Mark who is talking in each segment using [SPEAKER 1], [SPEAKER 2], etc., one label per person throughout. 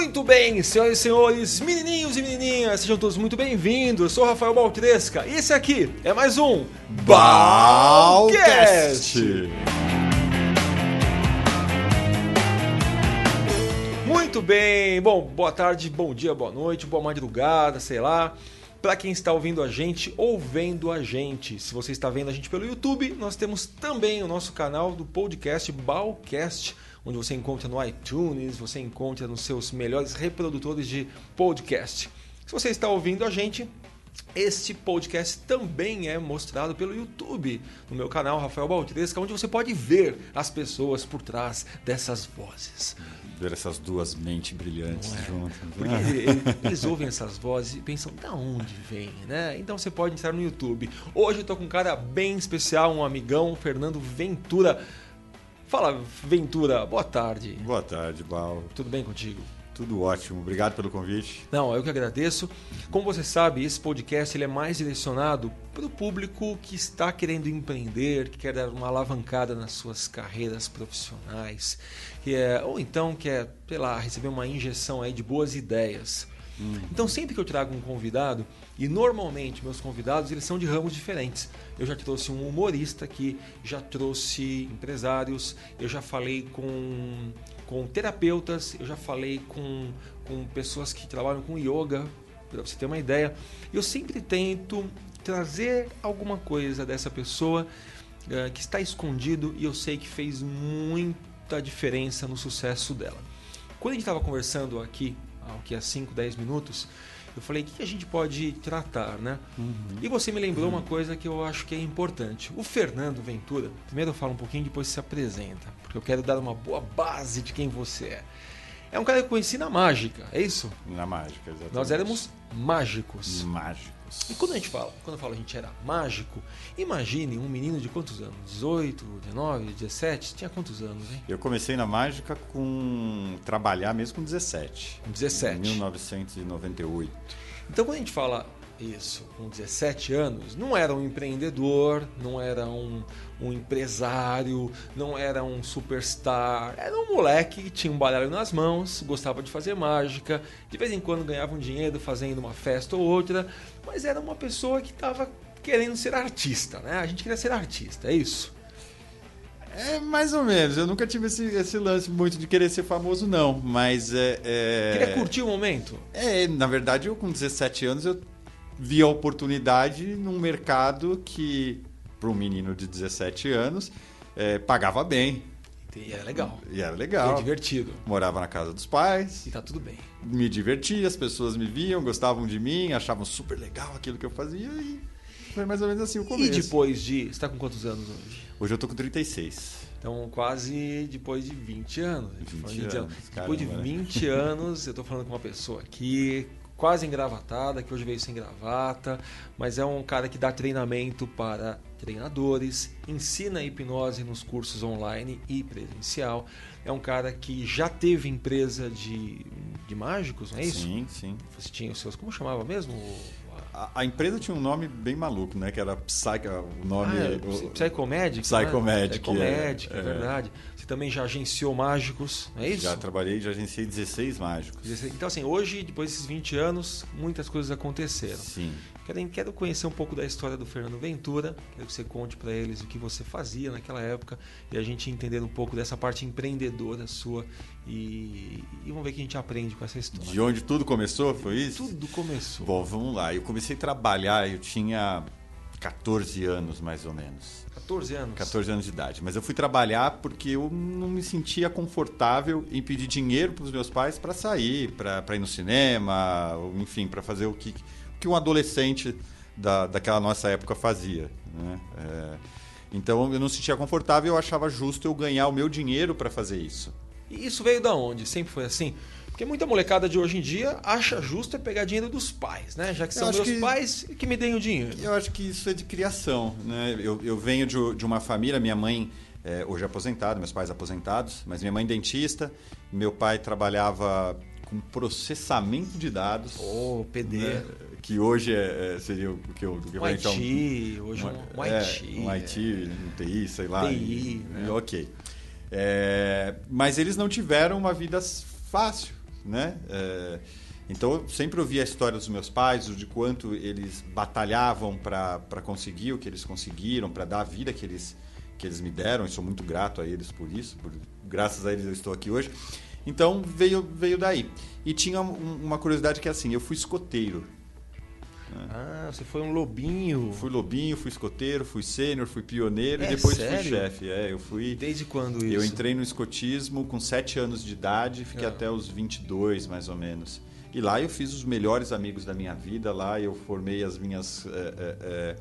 [SPEAKER 1] Muito bem, senhoras e senhores, menininhos e menininhas, sejam todos muito bem-vindos. Sou Rafael Baltresca e esse aqui é mais um Balcast. Muito bem, bom, boa tarde, bom dia, boa noite, boa madrugada, sei lá. Para quem está ouvindo a gente ou vendo a gente, se você está vendo a gente pelo YouTube, nós temos também o nosso canal do podcast Balcast onde você encontra no iTunes, você encontra nos seus melhores reprodutores de podcast. Se você está ouvindo a gente, este podcast também é mostrado pelo YouTube, no meu canal Rafael Baltresca, onde você pode ver as pessoas por trás dessas vozes.
[SPEAKER 2] Ver essas duas mentes brilhantes é? juntas.
[SPEAKER 1] Porque eles, eles ouvem essas vozes e pensam, da onde vem, né? Então você pode entrar no YouTube. Hoje eu estou com um cara bem especial, um amigão, Fernando Ventura. Fala, Ventura, boa tarde.
[SPEAKER 2] Boa tarde, Bal.
[SPEAKER 1] Tudo bem contigo?
[SPEAKER 2] Tudo ótimo, obrigado pelo convite.
[SPEAKER 1] Não, eu que agradeço. Como você sabe, esse podcast ele é mais direcionado para o público que está querendo empreender, que quer dar uma alavancada nas suas carreiras profissionais, que é, ou então quer, sei lá, receber uma injeção aí de boas ideias. Hum. Então, sempre que eu trago um convidado, e normalmente meus convidados eles são de ramos diferentes. Eu já trouxe um humorista aqui, já trouxe empresários, eu já falei com, com terapeutas, eu já falei com, com pessoas que trabalham com yoga, para você ter uma ideia. Eu sempre tento trazer alguma coisa dessa pessoa uh, que está escondido e eu sei que fez muita diferença no sucesso dela. Quando a gente estava conversando aqui, há 5, 10 minutos, eu falei, o que a gente pode tratar, né? Uhum. E você me lembrou uhum. uma coisa que eu acho que é importante. O Fernando Ventura, primeiro eu falo um pouquinho, depois se apresenta, porque eu quero dar uma boa base de quem você é. É um cara que eu conheci na mágica, é isso?
[SPEAKER 2] Na mágica, exatamente.
[SPEAKER 1] Nós éramos mágicos.
[SPEAKER 2] Mágicos.
[SPEAKER 1] E quando a gente fala, quando eu falo a gente era mágico, imagine um menino de quantos anos? 18, 19, 17? Tinha quantos anos, hein?
[SPEAKER 2] Eu comecei na mágica com trabalhar mesmo com 17.
[SPEAKER 1] Com 17.
[SPEAKER 2] Em 1998.
[SPEAKER 1] Então quando a gente fala isso, com 17 anos, não era um empreendedor, não era um, um empresário, não era um superstar, era um moleque que tinha um baralho nas mãos, gostava de fazer mágica, de vez em quando ganhava um dinheiro fazendo uma festa ou outra, mas era uma pessoa que estava querendo ser artista, né? A gente queria ser artista, é isso.
[SPEAKER 2] É, mais ou menos. Eu nunca tive esse, esse lance muito de querer ser famoso, não. Mas é, é...
[SPEAKER 1] Queria curtir o momento?
[SPEAKER 2] É, na verdade, eu com 17 anos eu vi a oportunidade num mercado que, para um menino de 17 anos, é, pagava bem.
[SPEAKER 1] E era legal.
[SPEAKER 2] E era legal.
[SPEAKER 1] E divertido.
[SPEAKER 2] Morava na casa dos pais.
[SPEAKER 1] E tá tudo bem.
[SPEAKER 2] Me divertia, as pessoas me viam, gostavam de mim, achavam super legal aquilo que eu fazia e foi mais ou menos assim o começo.
[SPEAKER 1] E depois de. Você tá com quantos anos hoje?
[SPEAKER 2] Hoje eu tô com 36.
[SPEAKER 1] Então, quase depois de 20 anos.
[SPEAKER 2] 20 de anos.
[SPEAKER 1] Depois de 20 anos, eu tô falando com uma pessoa aqui quase engravatada, que hoje veio sem gravata, mas é um cara que dá treinamento para treinadores, ensina hipnose nos cursos online e presencial. É um cara que já teve empresa de, de mágicos, não é isso?
[SPEAKER 2] Sim, sim.
[SPEAKER 1] Você tinha os seus. Como chamava mesmo?
[SPEAKER 2] A, a, empresa tinha um nome bem maluco, né? Que era Psych, o nome. Ah, é,
[SPEAKER 1] o, Psychomedic?
[SPEAKER 2] Psychomedic.
[SPEAKER 1] Né? Psychomedic, é, é, verdade. Você também já agenciou mágicos, não é isso?
[SPEAKER 2] Já trabalhei, já agenciei 16 mágicos.
[SPEAKER 1] 16. Então, assim, hoje, depois desses 20 anos, muitas coisas aconteceram.
[SPEAKER 2] Sim.
[SPEAKER 1] Quero, quero conhecer um pouco da história do Fernando Ventura, quero que você conte para eles o que você fazia naquela época e a gente entender um pouco dessa parte empreendedora sua e, e vamos ver o que a gente aprende com essa história.
[SPEAKER 2] De onde tudo começou, foi isso?
[SPEAKER 1] Tudo começou.
[SPEAKER 2] Bom, vamos lá. Eu comecei a trabalhar, eu tinha 14 anos mais ou menos.
[SPEAKER 1] 14 anos?
[SPEAKER 2] 14 anos de idade. Mas eu fui trabalhar porque eu não me sentia confortável em pedir dinheiro para os meus pais para sair, para ir no cinema, enfim, para fazer o que que um adolescente da, daquela nossa época fazia. Né? É, então eu não sentia confortável, eu achava justo eu ganhar o meu dinheiro para fazer isso.
[SPEAKER 1] E isso veio da onde? Sempre foi assim? Porque muita molecada de hoje em dia acha justo é pegar dinheiro dos pais, né? Já que são meus que, pais que me deem o dinheiro.
[SPEAKER 2] Eu acho que isso é de criação, né? Eu, eu venho de, de uma família, minha mãe é, hoje é aposentada, meus pais aposentados, mas minha mãe dentista, meu pai trabalhava com processamento de dados.
[SPEAKER 1] Oh, PD. Né?
[SPEAKER 2] que hoje é, é, seria o que eu
[SPEAKER 1] um IT, um, hoje um, um
[SPEAKER 2] é,
[SPEAKER 1] IT.
[SPEAKER 2] Um IT, um TI, sei lá.
[SPEAKER 1] TI, e,
[SPEAKER 2] né? Ok. É, mas eles não tiveram uma vida fácil. Né? É, então eu sempre ouvi a história dos meus pais, de quanto eles batalhavam para conseguir o que eles conseguiram, para dar a vida que eles, que eles me deram, e sou muito grato a eles por isso, por, graças a eles eu estou aqui hoje. Então veio, veio daí. E tinha uma curiosidade que é assim, eu fui escoteiro.
[SPEAKER 1] Né? Ah, você foi um lobinho.
[SPEAKER 2] Fui lobinho, fui escoteiro, fui sênior, fui pioneiro
[SPEAKER 1] é,
[SPEAKER 2] e depois
[SPEAKER 1] sério?
[SPEAKER 2] fui chefe. É, eu fui.
[SPEAKER 1] Desde quando isso?
[SPEAKER 2] Eu entrei no escotismo com 7 anos de idade, fiquei ah. até os 22 mais ou menos. E lá eu fiz os melhores amigos da minha vida, lá eu formei as minhas. É, é,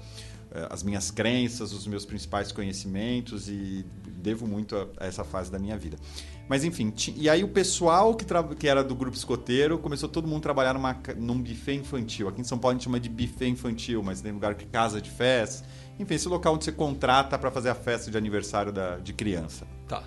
[SPEAKER 2] as minhas crenças, os meus principais conhecimentos e devo muito a, a essa fase da minha vida. Mas enfim, e aí o pessoal que, que era do grupo escoteiro começou todo mundo a trabalhar numa, num buffet infantil. Aqui em São Paulo a gente chama de buffet infantil, mas tem lugar que casa de festa. Enfim, esse local onde você contrata para fazer a festa de aniversário da, de criança.
[SPEAKER 1] Tá.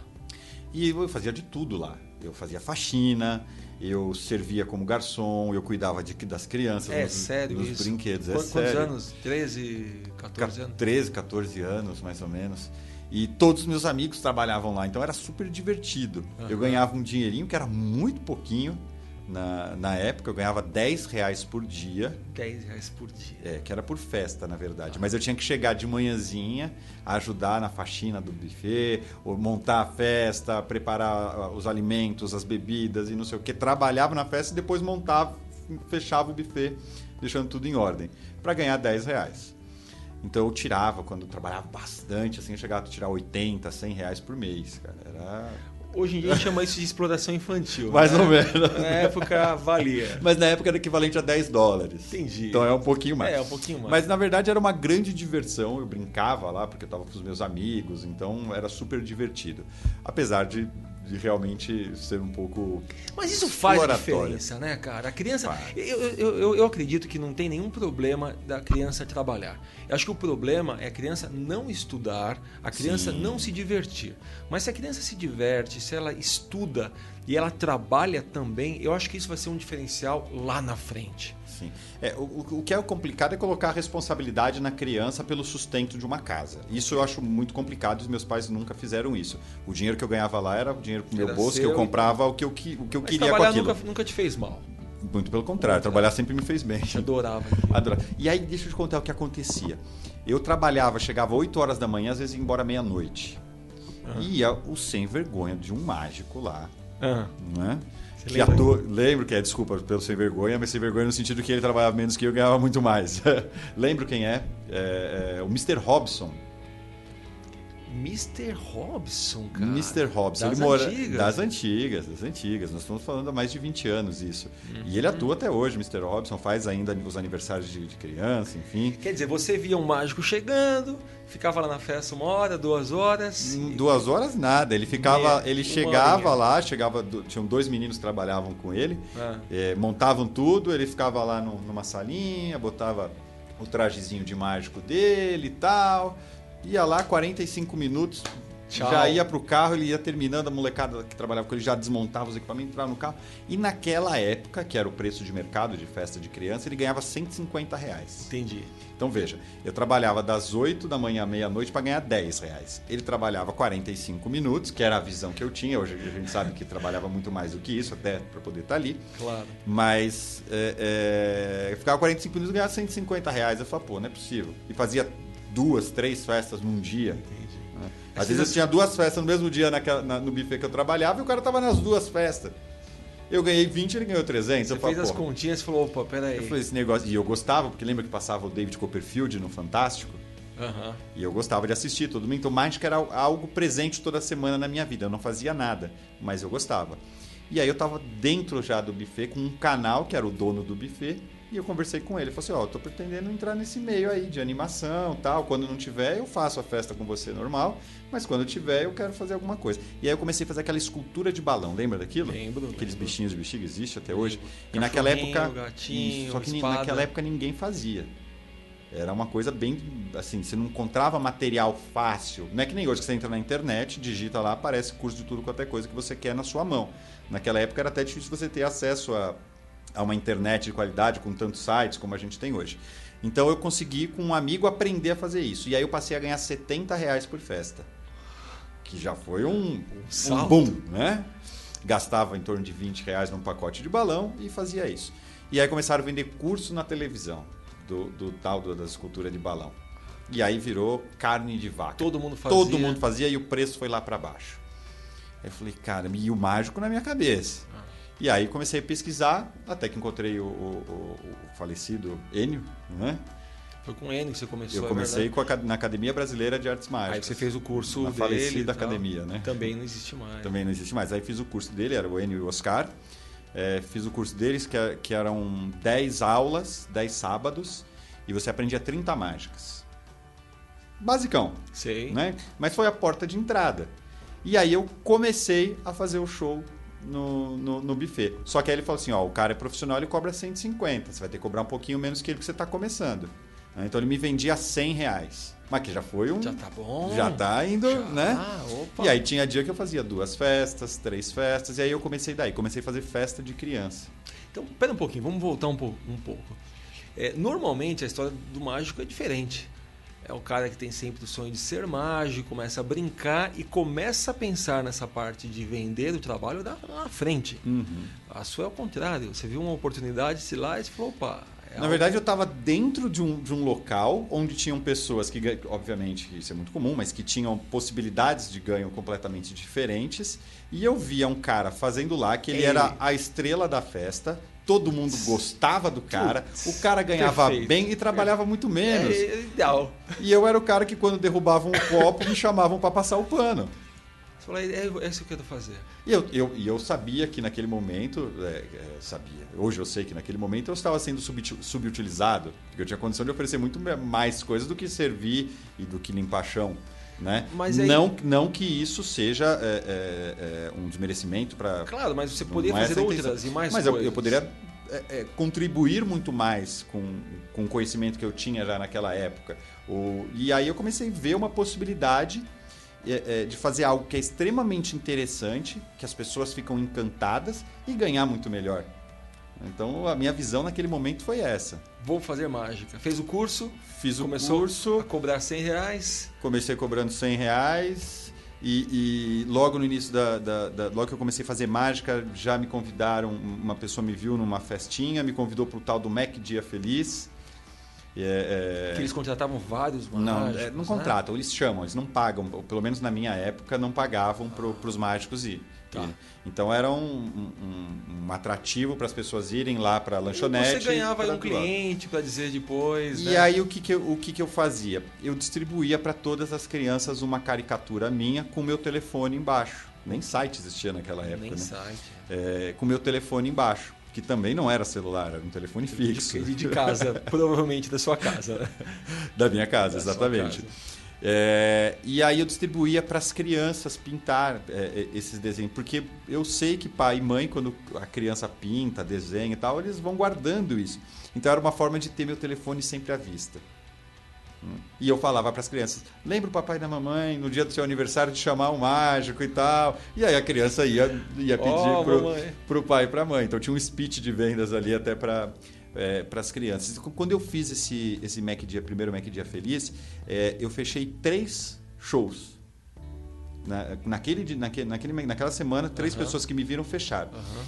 [SPEAKER 2] E eu fazia de tudo lá. Eu fazia faxina, eu servia como garçom, eu cuidava de, das crianças,
[SPEAKER 1] é
[SPEAKER 2] nos,
[SPEAKER 1] sério
[SPEAKER 2] dos
[SPEAKER 1] isso?
[SPEAKER 2] brinquedos. É
[SPEAKER 1] Quantos,
[SPEAKER 2] sério.
[SPEAKER 1] anos? 13, 14 anos?
[SPEAKER 2] 13, 14 anos, mais ou menos. E todos os meus amigos trabalhavam lá, então era super divertido. Uhum. Eu ganhava um dinheirinho que era muito pouquinho. Na, na época eu ganhava 10 reais por dia.
[SPEAKER 1] 10 reais por dia.
[SPEAKER 2] É, que era por festa, na verdade. Mas eu tinha que chegar de manhãzinha, ajudar na faxina do buffet, ou montar a festa, preparar ah, os alimentos, as bebidas e não sei o que. Trabalhava na festa e depois montava, fechava o buffet, deixando tudo em ordem, para ganhar 10 reais. Então eu tirava, quando eu trabalhava bastante, assim, eu chegava a tirar 80, 100 reais por mês, cara. Era...
[SPEAKER 1] Hoje em dia a gente chama isso de exploração infantil.
[SPEAKER 2] Mais
[SPEAKER 1] né?
[SPEAKER 2] ou menos.
[SPEAKER 1] Na época valia.
[SPEAKER 2] Mas na época era equivalente a 10 dólares.
[SPEAKER 1] Entendi.
[SPEAKER 2] Então é um pouquinho mais.
[SPEAKER 1] É, um pouquinho mais.
[SPEAKER 2] Mas na verdade era uma grande diversão. Eu brincava lá porque eu estava com os meus amigos, então era super divertido. Apesar de de realmente ser um pouco.
[SPEAKER 1] Mas isso faz diferença, né, cara? A criança. Eu, eu, eu, acredito que não tem nenhum problema da criança trabalhar. Eu acho que o problema é a criança não estudar, a criança Sim. não se divertir. Mas se a criança se diverte, se ela estuda e ela trabalha também, eu acho que isso vai ser um diferencial lá na frente.
[SPEAKER 2] Sim. É, o, o que é complicado é colocar a responsabilidade na criança pelo sustento de uma casa. Isso eu acho muito complicado e os meus pais nunca fizeram isso. O dinheiro que eu ganhava lá era o dinheiro pro meu era bolso, que eu comprava o que eu, o que eu queria com aquilo.
[SPEAKER 1] Nunca, nunca te fez mal.
[SPEAKER 2] Muito pelo contrário, trabalhar sempre me fez bem.
[SPEAKER 1] Adorava.
[SPEAKER 2] adorava. E aí, deixa eu te contar o que acontecia. Eu trabalhava, chegava 8 horas da manhã, às vezes ia embora meia-noite. Uhum. Ia o sem vergonha de um mágico lá. Uhum. Né? que ator, lembro que é, desculpa pelo sem vergonha, mas sem vergonha no sentido que ele trabalhava menos que eu ganhava muito mais. lembro quem é, é, é o Mr. Robson.
[SPEAKER 1] Mr. Robson, cara.
[SPEAKER 2] Mr. Robson.
[SPEAKER 1] Das
[SPEAKER 2] ele mora
[SPEAKER 1] antigas.
[SPEAKER 2] das antigas, das antigas. Nós estamos falando há mais de 20 anos isso. Uhum. E ele atua até hoje, Mr. Robson, faz ainda os aniversários de, de, criança, enfim.
[SPEAKER 1] Quer dizer, você via um mágico chegando, ficava lá na festa uma hora, duas horas.
[SPEAKER 2] Hum, duas horas nada. Ele ficava. Meia, ele chegava lá, chegava. Tinham dois meninos que trabalhavam com ele, ah. é, montavam tudo, ele ficava lá no, numa salinha, botava o trajezinho de mágico dele e tal ia lá 45 minutos, Tchau. já ia pro carro, ele ia terminando, a molecada que trabalhava com ele já desmontava os equipamentos, entrava no carro. E naquela época, que era o preço de mercado de festa de criança, ele ganhava 150 reais.
[SPEAKER 1] Entendi.
[SPEAKER 2] Então veja, eu trabalhava das 8 da manhã à meia-noite para ganhar 10 reais. Ele trabalhava 45 minutos, que era a visão que eu tinha. Hoje a gente sabe que trabalhava muito mais do que isso, até para poder estar tá ali.
[SPEAKER 1] Claro.
[SPEAKER 2] Mas é, é, ficava 45 minutos e ganhava 150 reais. Eu falei, pô, não é possível. E fazia duas, três festas num dia. Entendi. Né? Às vezes eu tinha duas festas no mesmo dia naquela, na, no buffet que eu trabalhava e o cara tava nas duas festas. Eu ganhei 20, ele ganhou 300.
[SPEAKER 1] Você
[SPEAKER 2] eu
[SPEAKER 1] fez as continhas e falou, opa, peraí.
[SPEAKER 2] Eu falei, esse negócio... E eu gostava, porque lembra que passava o David Copperfield no Fantástico?
[SPEAKER 1] Uhum.
[SPEAKER 2] E eu gostava de assistir todo domingo. Então, mágica era algo presente toda semana na minha vida. Eu não fazia nada, mas eu gostava. E aí eu tava dentro já do buffet com um canal, que era o dono do buffet, e eu conversei com ele, falei assim, ó, oh, eu tô pretendendo entrar nesse meio aí de animação, tal. Quando não tiver, eu faço a festa com você normal, mas quando tiver, eu quero fazer alguma coisa. E aí eu comecei a fazer aquela escultura de balão, lembra daquilo?
[SPEAKER 1] Lembro.
[SPEAKER 2] Aqueles
[SPEAKER 1] lembro.
[SPEAKER 2] bichinhos de bexiga existe até hoje. E naquela época,
[SPEAKER 1] gatinho,
[SPEAKER 2] só que
[SPEAKER 1] espada.
[SPEAKER 2] naquela época ninguém fazia. Era uma coisa bem assim, você não encontrava material fácil. Não é que nem hoje que você entra na internet, digita lá, aparece curso de tudo quanto é coisa que você quer na sua mão. Naquela época era até difícil você ter acesso a a uma internet de qualidade com tantos sites como a gente tem hoje. Então eu consegui com um amigo aprender a fazer isso. E aí eu passei a ganhar 70 reais por festa. Que já foi um, um, um boom, né? gastava em torno de 20 reais num pacote de balão e fazia isso. E aí começaram a vender curso na televisão do, do tal do, da escultura de balão. E aí virou carne de vaca.
[SPEAKER 1] Todo mundo fazia.
[SPEAKER 2] Todo mundo fazia e o preço foi lá para baixo. Aí eu falei, cara, e o mágico na minha cabeça. E aí comecei a pesquisar, até que encontrei o, o, o falecido Enio, né?
[SPEAKER 1] Foi com o Enio que você começou,
[SPEAKER 2] Eu comecei é a, na Academia Brasileira de Artes Mágicas.
[SPEAKER 1] Aí você fez o curso
[SPEAKER 2] na
[SPEAKER 1] dele.
[SPEAKER 2] falecida academia, né?
[SPEAKER 1] Também não existe mais.
[SPEAKER 2] Também não existe mais. Aí fiz o curso dele, era o Enio e o Oscar. É, fiz o curso deles, que, é, que eram 10 aulas, 10 sábados, e você aprendia 30 mágicas. Basicão.
[SPEAKER 1] Sei.
[SPEAKER 2] Né? Mas foi a porta de entrada. E aí eu comecei a fazer o show no, no, no, buffet. Só que aí ele falou assim: ó, o cara é profissional, ele cobra 150. Você vai ter que cobrar um pouquinho menos que ele que você está começando. Né? Então ele me vendia 100 reais. Mas que já foi um.
[SPEAKER 1] Já tá bom.
[SPEAKER 2] Já tá indo,
[SPEAKER 1] já,
[SPEAKER 2] né?
[SPEAKER 1] Opa.
[SPEAKER 2] E aí tinha dia que eu fazia duas festas, três festas, e aí eu comecei daí, comecei a fazer festa de criança.
[SPEAKER 1] Então, pera um pouquinho, vamos voltar um pouco. Um pouco. É, normalmente a história do mágico é diferente. É o cara que tem sempre o sonho de ser mágico, começa a brincar e começa a pensar nessa parte de vender o trabalho da, na frente.
[SPEAKER 2] Uhum.
[SPEAKER 1] A sua é o contrário. Você viu uma oportunidade, se lá e falou, opa,
[SPEAKER 2] é Na verdade, eu estava dentro de um, de um local onde tinham pessoas que, obviamente, isso é muito comum, mas que tinham possibilidades de ganho completamente diferentes. E eu via um cara fazendo lá que ele Ei. era a estrela da festa, todo mundo gostava do cara, o cara ganhava perfeito. bem e trabalhava muito menos.
[SPEAKER 1] É, é ideal.
[SPEAKER 2] E eu era o cara que, quando derrubavam um copo, me chamavam para passar o pano.
[SPEAKER 1] Você falou, é, é isso que eu quero fazer.
[SPEAKER 2] E eu, eu, eu sabia que naquele momento, é, é, sabia, hoje eu sei que naquele momento eu estava sendo subutilizado, porque eu tinha condição de oferecer muito mais coisas do que servir e do que limpar chão. Né?
[SPEAKER 1] Mas aí...
[SPEAKER 2] não, não que isso seja é, é, é um desmerecimento para.
[SPEAKER 1] Claro, mas você poderia fazer outras e mais
[SPEAKER 2] mas eu, eu, poderia contribuir muito mais com, com o conhecimento que eu tinha já naquela época. O, e aí eu comecei a ver uma possibilidade é, é, de fazer algo que é extremamente interessante, que as pessoas ficam encantadas e ganhar muito melhor. Então a minha visão naquele momento foi essa.
[SPEAKER 1] Vou fazer mágica. Fez o curso?
[SPEAKER 2] Fiz o
[SPEAKER 1] começou
[SPEAKER 2] curso.
[SPEAKER 1] a cobrar 100 reais?
[SPEAKER 2] Comecei cobrando 100 reais. E, e logo no início da, da, da, Logo que eu comecei a fazer mágica, já me convidaram. Uma pessoa me viu numa festinha, me convidou para o tal do Mac Dia Feliz.
[SPEAKER 1] É, é... Que eles contratavam vários mágicos?
[SPEAKER 2] Não, é, não né? contratam, eles chamam, eles não pagam. Pelo menos na minha época, não pagavam para os mágicos ir. Tá. Então era um, um, um atrativo para as pessoas irem lá para a lanchonete.
[SPEAKER 1] E você ganhava um cliente para dizer depois.
[SPEAKER 2] E
[SPEAKER 1] né?
[SPEAKER 2] aí o que, que, eu, o que, que eu fazia? Eu distribuía para todas as crianças uma caricatura minha com meu telefone embaixo. Nem site existia naquela época. Nem né?
[SPEAKER 1] site.
[SPEAKER 2] É, com meu telefone embaixo que também não era celular, era um telefone fixo.
[SPEAKER 1] De, de casa, provavelmente da sua casa.
[SPEAKER 2] Da minha casa, da exatamente. É, e aí eu distribuía para as crianças pintar é, é, esses desenhos, porque eu sei que pai e mãe, quando a criança pinta, desenha e tal, eles vão guardando isso. Então era uma forma de ter meu telefone sempre à vista. E eu falava para as crianças: lembra o papai da mamãe no dia do seu aniversário de chamar um mágico e tal. E aí a criança ia, ia pedir oh, pro, pro pai e para a mãe. Então tinha um speech de vendas ali até para é, para as crianças. Quando eu fiz esse, esse Mac Dia, primeiro Mac Dia Feliz, é, eu fechei três shows. Na, naquele, naquele, naquele, naquela semana, três uhum. pessoas que me viram fecharam. Uhum.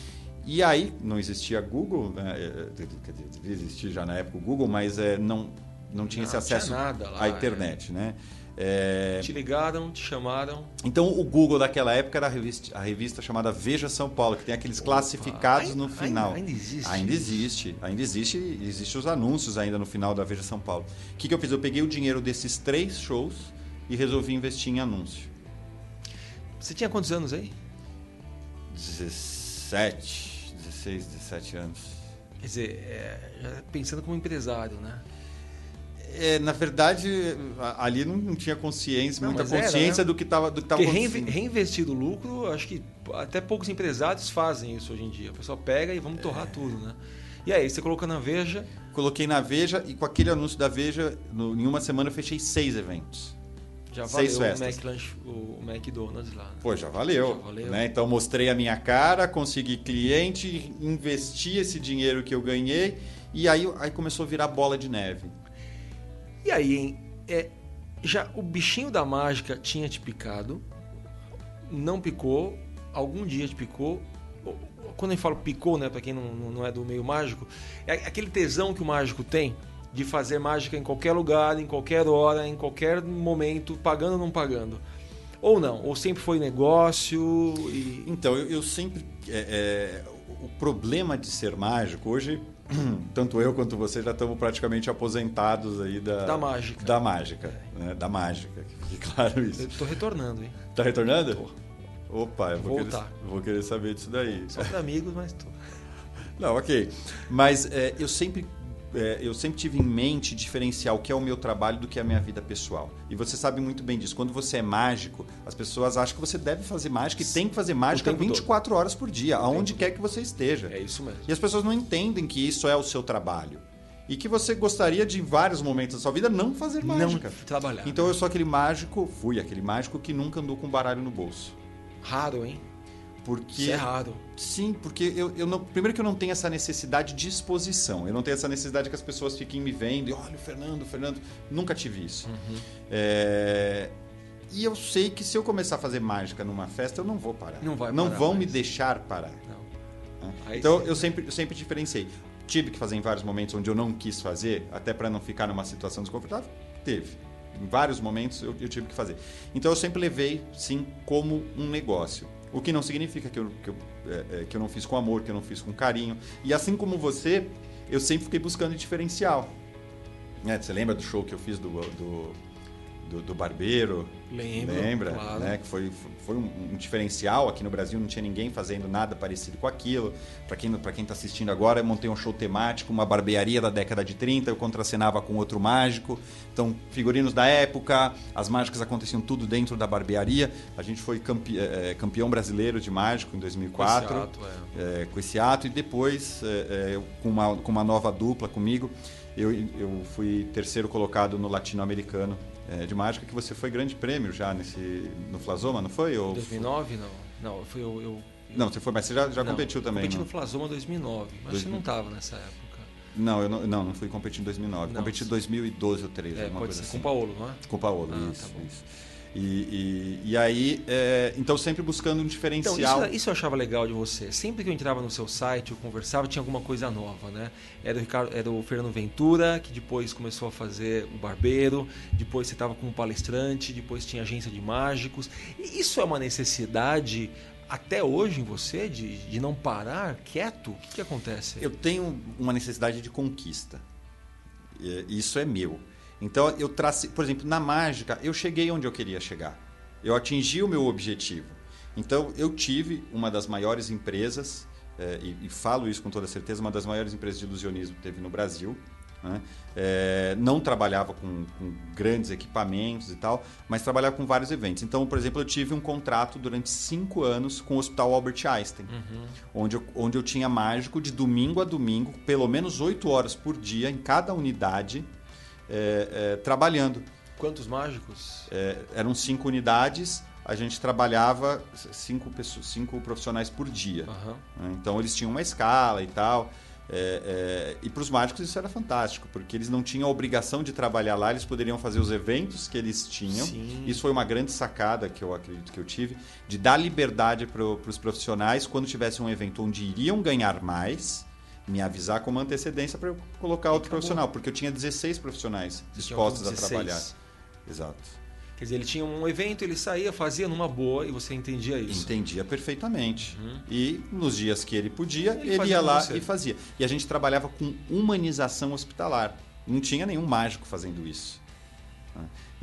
[SPEAKER 2] E aí, não existia Google, né? É, devia existir já na época o Google, mas é, não, não tinha não, esse acesso
[SPEAKER 1] tinha
[SPEAKER 2] à internet, é. né? É...
[SPEAKER 1] Te ligaram, te chamaram.
[SPEAKER 2] Então o Google daquela época era a revista, a revista chamada Veja São Paulo, que tem aqueles Opa. classificados
[SPEAKER 1] ainda,
[SPEAKER 2] no final.
[SPEAKER 1] Ainda, existe.
[SPEAKER 2] Ainda existe. Ainda existe. Existem os anúncios ainda no final da Veja São Paulo. O que, que eu fiz? Eu peguei o dinheiro desses três shows e resolvi investir em anúncio.
[SPEAKER 1] Você tinha quantos anos aí?
[SPEAKER 2] 17, 16, 17 anos.
[SPEAKER 1] Quer dizer, é, pensando como empresário, né?
[SPEAKER 2] É, na verdade, ali não, não tinha consciência, não, muita consciência era, né? do que estava do que tava
[SPEAKER 1] Porque acontecendo. reinvestir do lucro, acho que até poucos empresários fazem isso hoje em dia. O pessoal pega e vamos torrar é. tudo, né? E aí, você colocou na Veja?
[SPEAKER 2] Coloquei na Veja e com aquele anúncio da Veja, no, em uma semana eu fechei seis eventos.
[SPEAKER 1] Já seis valeu festas. o, o McDonald's lá. Né?
[SPEAKER 2] Pô, já valeu. Já valeu. Né? Então mostrei a minha cara, consegui cliente, investi esse dinheiro que eu ganhei e aí, aí começou a virar bola de neve.
[SPEAKER 1] E aí, hein? É, já o bichinho da mágica tinha te picado, não picou, algum dia te picou. Quando gente fala picou, né, para quem não, não é do meio mágico, é aquele tesão que o mágico tem de fazer mágica em qualquer lugar, em qualquer hora, em qualquer momento, pagando ou não pagando. Ou não? Ou sempre foi negócio? E...
[SPEAKER 2] Então, eu, eu sempre. É, é, o problema de ser mágico, hoje, tanto eu quanto você já estamos praticamente aposentados aí da,
[SPEAKER 1] da mágica.
[SPEAKER 2] Da mágica, é. né? Da mágica, que fique claro isso.
[SPEAKER 1] Eu tô retornando, hein?
[SPEAKER 2] Tá retornando? Tô. Opa, eu vou
[SPEAKER 1] Voltar.
[SPEAKER 2] querer, vou querer saber disso daí.
[SPEAKER 1] Só para amigos, mas tô.
[SPEAKER 2] Não, ok. Mas é, eu sempre é, eu sempre tive em mente diferenciar o que é o meu trabalho do que é a minha vida pessoal. E você sabe muito bem disso. Quando você é mágico, as pessoas acham que você deve fazer mágica e tem que fazer mágica 24 todo. horas por dia, aonde quer que você esteja.
[SPEAKER 1] É isso mesmo.
[SPEAKER 2] E as pessoas não entendem que isso é o seu trabalho. E que você gostaria de, em vários momentos da sua vida, não fazer mágica.
[SPEAKER 1] Não trabalhar.
[SPEAKER 2] Então eu sou aquele mágico, fui aquele mágico que nunca andou com baralho no bolso.
[SPEAKER 1] Raro, hein?
[SPEAKER 2] Porque,
[SPEAKER 1] Isso é raro.
[SPEAKER 2] Sim, porque eu, eu não. Primeiro que eu não tenho essa necessidade de exposição. Eu não tenho essa necessidade que as pessoas fiquem me vendo e olha o Fernando, o Fernando. Nunca tive isso. Uhum. É, e eu sei que se eu começar a fazer mágica numa festa, eu não vou parar.
[SPEAKER 1] Não vai
[SPEAKER 2] Não vão
[SPEAKER 1] mais.
[SPEAKER 2] me deixar parar.
[SPEAKER 1] Não.
[SPEAKER 2] então eu sempre, eu sempre diferenciei. Tive que fazer em vários momentos onde eu não quis fazer, até para não ficar numa situação desconfortável. Teve. Em vários momentos eu, eu tive que fazer. Então eu sempre levei, sim, como um negócio. O que não significa que eu, que, eu, é, é, que eu não fiz com amor, que eu não fiz com carinho. E assim como você, eu sempre fiquei buscando diferencial. É, você lembra do show que eu fiz do, do do, do Barbeiro.
[SPEAKER 1] Lembro,
[SPEAKER 2] Lembra?
[SPEAKER 1] Claro.
[SPEAKER 2] Né? Que foi, foi um, um, diferencial. Aqui no Brasil não tinha ninguém fazendo nada parecido com aquilo. Para quem para quem está assistindo agora, eu montei um show temático, uma barbearia da década de 30. Eu contracenava com outro mágico. Então, figurinos da época, as mágicas aconteciam tudo dentro da barbearia. A gente foi campe, é, campeão brasileiro de mágico em 2004.
[SPEAKER 1] Com esse ato,
[SPEAKER 2] é. É, com esse ato. E depois, com, uma, com uma nova dupla comigo, eu, eu fui terceiro colocado no latino-americano é, de mágica que você foi grande prêmio já nesse no Flasoma, não foi? Ou
[SPEAKER 1] 2009 não. Não, foi eu, eu,
[SPEAKER 2] Não, você foi, mas você já, já
[SPEAKER 1] não,
[SPEAKER 2] competiu também.
[SPEAKER 1] Competi no Flasoma 2009, mas 2000... você não estava nessa época.
[SPEAKER 2] Não, eu não, não, não fui competir em 2009. Não, competi em 2012 ou 13,
[SPEAKER 1] é, pode
[SPEAKER 2] ser
[SPEAKER 1] assim. com o Paulo, não é?
[SPEAKER 2] Com o Paulo,
[SPEAKER 1] ah,
[SPEAKER 2] isso,
[SPEAKER 1] tá
[SPEAKER 2] isso. E, e, e, aí, é, então sempre buscando um diferencial.
[SPEAKER 1] Então, isso, isso, eu achava legal de você. Sempre que eu entrava no seu site, eu conversava, tinha alguma coisa nova, né? Era o, Ricardo, era o Fernando Ventura, que depois começou a fazer o Barbeiro, depois você estava como palestrante, depois tinha agência de mágicos. E isso é uma necessidade até hoje em você de, de não parar quieto? O que, que acontece?
[SPEAKER 2] Eu tenho uma necessidade de conquista. Isso é meu. Então eu tracei, por exemplo, na mágica, eu cheguei onde eu queria chegar. Eu atingi o meu objetivo. Então eu tive uma das maiores empresas, é, e, e, falo isso com toda certeza, uma das maiores empresas de ilusionismo que teve no Brasil. Né? É, não trabalhava com, com, grandes equipamentos e tal, mas trabalhava com vários eventos. Então, por exemplo, eu tive um contrato durante cinco anos com o Hospital Albert Einstein,
[SPEAKER 1] uhum.
[SPEAKER 2] onde, eu, onde eu tinha mágico de domingo a domingo, pelo menos oito horas por dia em cada unidade é, é, trabalhando.
[SPEAKER 1] Quantos mágicos?
[SPEAKER 2] É, eram cinco unidades, a gente trabalhava cinco, pessoas, cinco profissionais por dia.
[SPEAKER 1] Uhum.
[SPEAKER 2] Então eles tinham uma escala e tal. É, é, e para os mágicos isso era fantástico, porque eles não tinham a obrigação de trabalhar lá, eles poderiam fazer os eventos que eles tinham.
[SPEAKER 1] Sim.
[SPEAKER 2] Isso foi uma grande sacada que eu acredito que eu tive, de dar liberdade para os profissionais quando tivesse um evento onde iriam ganhar mais me avisar com uma antecedência para eu colocar outro profissional, porque eu tinha 16 profissionais dispostos a trabalhar. Exato.
[SPEAKER 1] Quer dizer, ele tinha um evento, ele saía, fazia numa boa e você entendia isso.
[SPEAKER 2] Entendia perfeitamente. Uhum. E nos dias que ele podia, ele, ele ia lá você. e fazia. E a gente trabalhava com humanização hospitalar. Não tinha nenhum mágico fazendo isso.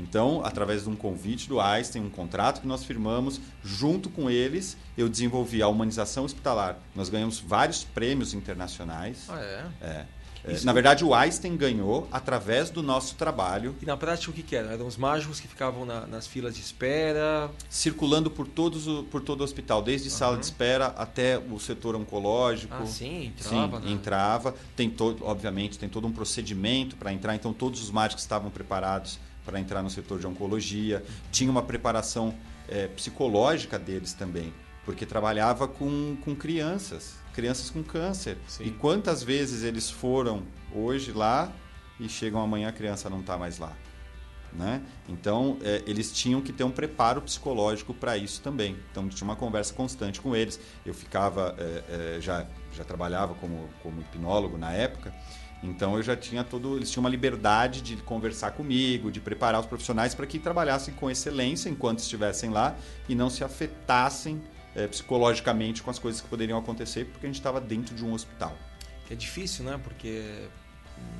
[SPEAKER 2] Então, através de um convite do Einstein, um contrato que nós firmamos, junto com eles, eu desenvolvi a humanização hospitalar. Nós ganhamos vários prêmios internacionais.
[SPEAKER 1] Ah, é?
[SPEAKER 2] É. é na verdade, o Einstein ganhou através do nosso trabalho.
[SPEAKER 1] E na prática, o que, que era? Eram os mágicos que ficavam na, nas filas de espera?
[SPEAKER 2] Circulando por, todos por todo o hospital, desde uhum. sala de espera até o setor oncológico.
[SPEAKER 1] Ah, sim, entrava.
[SPEAKER 2] Sim, né? entrava. Tem todo, obviamente, tem todo um procedimento para entrar, então todos os mágicos estavam preparados para entrar no setor de oncologia, tinha uma preparação é, psicológica deles também, porque trabalhava com, com crianças, crianças com câncer.
[SPEAKER 1] Sim.
[SPEAKER 2] E quantas vezes eles foram hoje lá e chegam amanhã a criança não está mais lá? Né? Então, é, eles tinham que ter um preparo psicológico para isso também. Então, tinha uma conversa constante com eles. Eu ficava, é, é, já, já trabalhava como, como hipnólogo na época, então eu já tinha todo. Eles tinham uma liberdade de conversar comigo, de preparar os profissionais para que trabalhassem com excelência enquanto estivessem lá e não se afetassem é, psicologicamente com as coisas que poderiam acontecer, porque a gente estava dentro de um hospital.
[SPEAKER 1] É difícil, né? Porque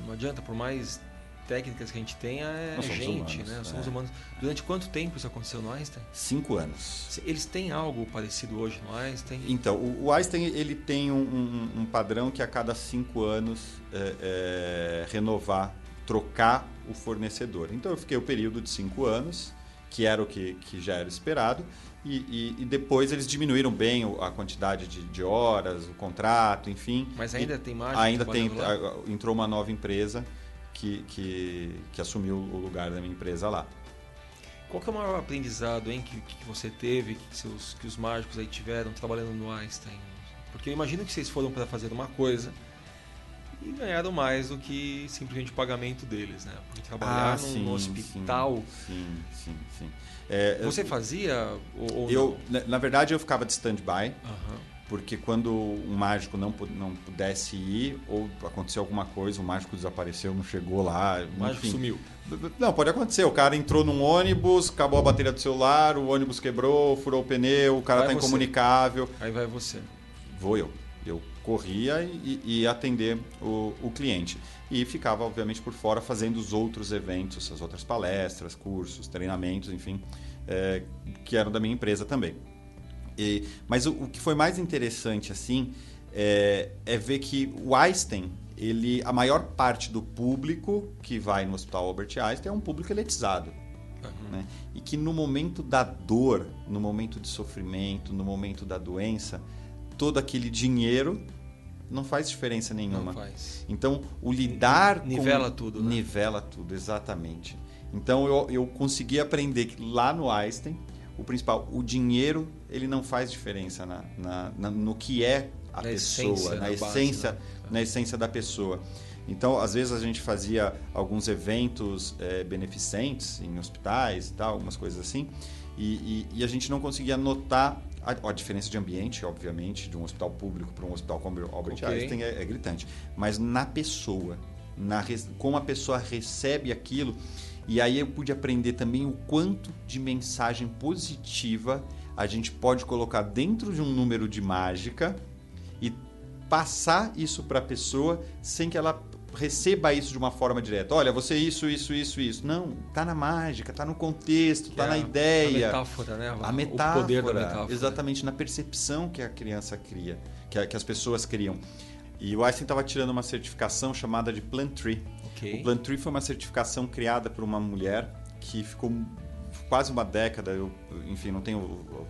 [SPEAKER 1] não adianta, por mais técnicas que a gente tenha é
[SPEAKER 2] Nós somos
[SPEAKER 1] gente,
[SPEAKER 2] humanos,
[SPEAKER 1] né?
[SPEAKER 2] é.
[SPEAKER 1] Somos humanos. Durante quanto tempo isso aconteceu no Einstein?
[SPEAKER 2] Cinco anos.
[SPEAKER 1] Eles têm algo parecido hoje no Einstein?
[SPEAKER 2] Então, o, o Einstein ele tem um, um- um padrão que a cada cinco anos é, é, renovar, trocar o fornecedor. Então, eu fiquei o período de cinco anos, que era o que, que já era esperado, e, e- e depois eles diminuíram bem a quantidade de, de horas, o contrato, enfim.
[SPEAKER 1] Mas
[SPEAKER 2] E
[SPEAKER 1] ainda tem mágico
[SPEAKER 2] ainda tem
[SPEAKER 1] lá?
[SPEAKER 2] entrou uma nova empresa que, que, que assumiu o lugar da minha empresa lá.
[SPEAKER 1] Qual é o maior aprendizado hein, que, que você teve, que, seus, que os mágicos aí tiveram trabalhando no Einstein? Porque eu imagino que vocês foram para fazer uma coisa e ganharam mais do que simplesmente o pagamento deles, né? Porque trabalhar
[SPEAKER 2] Ah, sim,
[SPEAKER 1] hospital.
[SPEAKER 2] Sim, sim, sim. É,
[SPEAKER 1] Você fazia ou, ou
[SPEAKER 2] eu, na, na verdade, eu ficava de stand-by,
[SPEAKER 1] não?
[SPEAKER 2] Porque quando um mágico não, não pudesse ir, ou aconteceu alguma coisa, o mágico desapareceu, não chegou lá,
[SPEAKER 1] O mágico
[SPEAKER 2] enfim.
[SPEAKER 1] sumiu.
[SPEAKER 2] Não, pode acontecer. O cara entrou num ônibus, acabou a bateria do celular, o ônibus quebrou, furou o pneu, o cara
[SPEAKER 1] Vai
[SPEAKER 2] está
[SPEAKER 1] você.
[SPEAKER 2] incomunicável.
[SPEAKER 1] Aí vai você.
[SPEAKER 2] Vou eu. Eu corria e, e ia atender o, o cliente. E ficava, obviamente, por fora fazendo os outros eventos, as outras palestras, cursos, treinamentos, enfim, é, que eram da minha empresa também. E- mas o, o que foi mais interessante, assim, é, é ver que o Einstein, ele, a maior parte do público que vai no Hospital Albert Einstein é um público eletizado
[SPEAKER 1] Aham.
[SPEAKER 2] né? E que no momento da dor, no momento de sofrimento, no momento da doença, todo aquele dinheiro não faz diferença nenhuma.
[SPEAKER 1] Não faz.
[SPEAKER 2] Então, o lidar com-
[SPEAKER 1] Nivela tudo, né?
[SPEAKER 2] Nivela tudo, exatamente. Então, eu, eu consegui aprender que lá no Einstein, o principal, o dinheiro, ele não faz diferença na, na- na- no que é a
[SPEAKER 1] Na
[SPEAKER 2] pessoa,
[SPEAKER 1] essência,
[SPEAKER 2] na,
[SPEAKER 1] base,
[SPEAKER 2] essência,
[SPEAKER 1] né?
[SPEAKER 2] na essência da pessoa. Então, às vezes a gente fazia alguns eventos eh, beneficentes em hospitais e tal, algumas coisas assim, e, e- e a gente não conseguia notar a, a diferença de ambiente, obviamente, de um hospital público para um hospital como Albert
[SPEAKER 1] Ok.
[SPEAKER 2] Einstein é, é gritante, mas na pessoa, na como a pessoa recebe aquilo, e aí eu pude aprender também o quanto de mensagem positiva a gente pode colocar dentro de um número de mágica e passar isso para a pessoa sem que ela receba isso de uma forma direta. Olha, você isso, isso, isso, isso. Não, tá na mágica, tá no contexto,
[SPEAKER 1] Que
[SPEAKER 2] tá
[SPEAKER 1] é
[SPEAKER 2] na ideia.
[SPEAKER 1] A metáfora, né?
[SPEAKER 2] A metáfora,
[SPEAKER 1] O poder da metáfora.
[SPEAKER 2] exatamente na percepção que a criança cria, que, a- que as pessoas criam. E o Einstein estava tirando uma certificação chamada de Plant Tree.
[SPEAKER 1] Ok.
[SPEAKER 2] O Plant Tree foi uma certificação criada por uma mulher que ficou quase uma década, eu, enfim, não tenho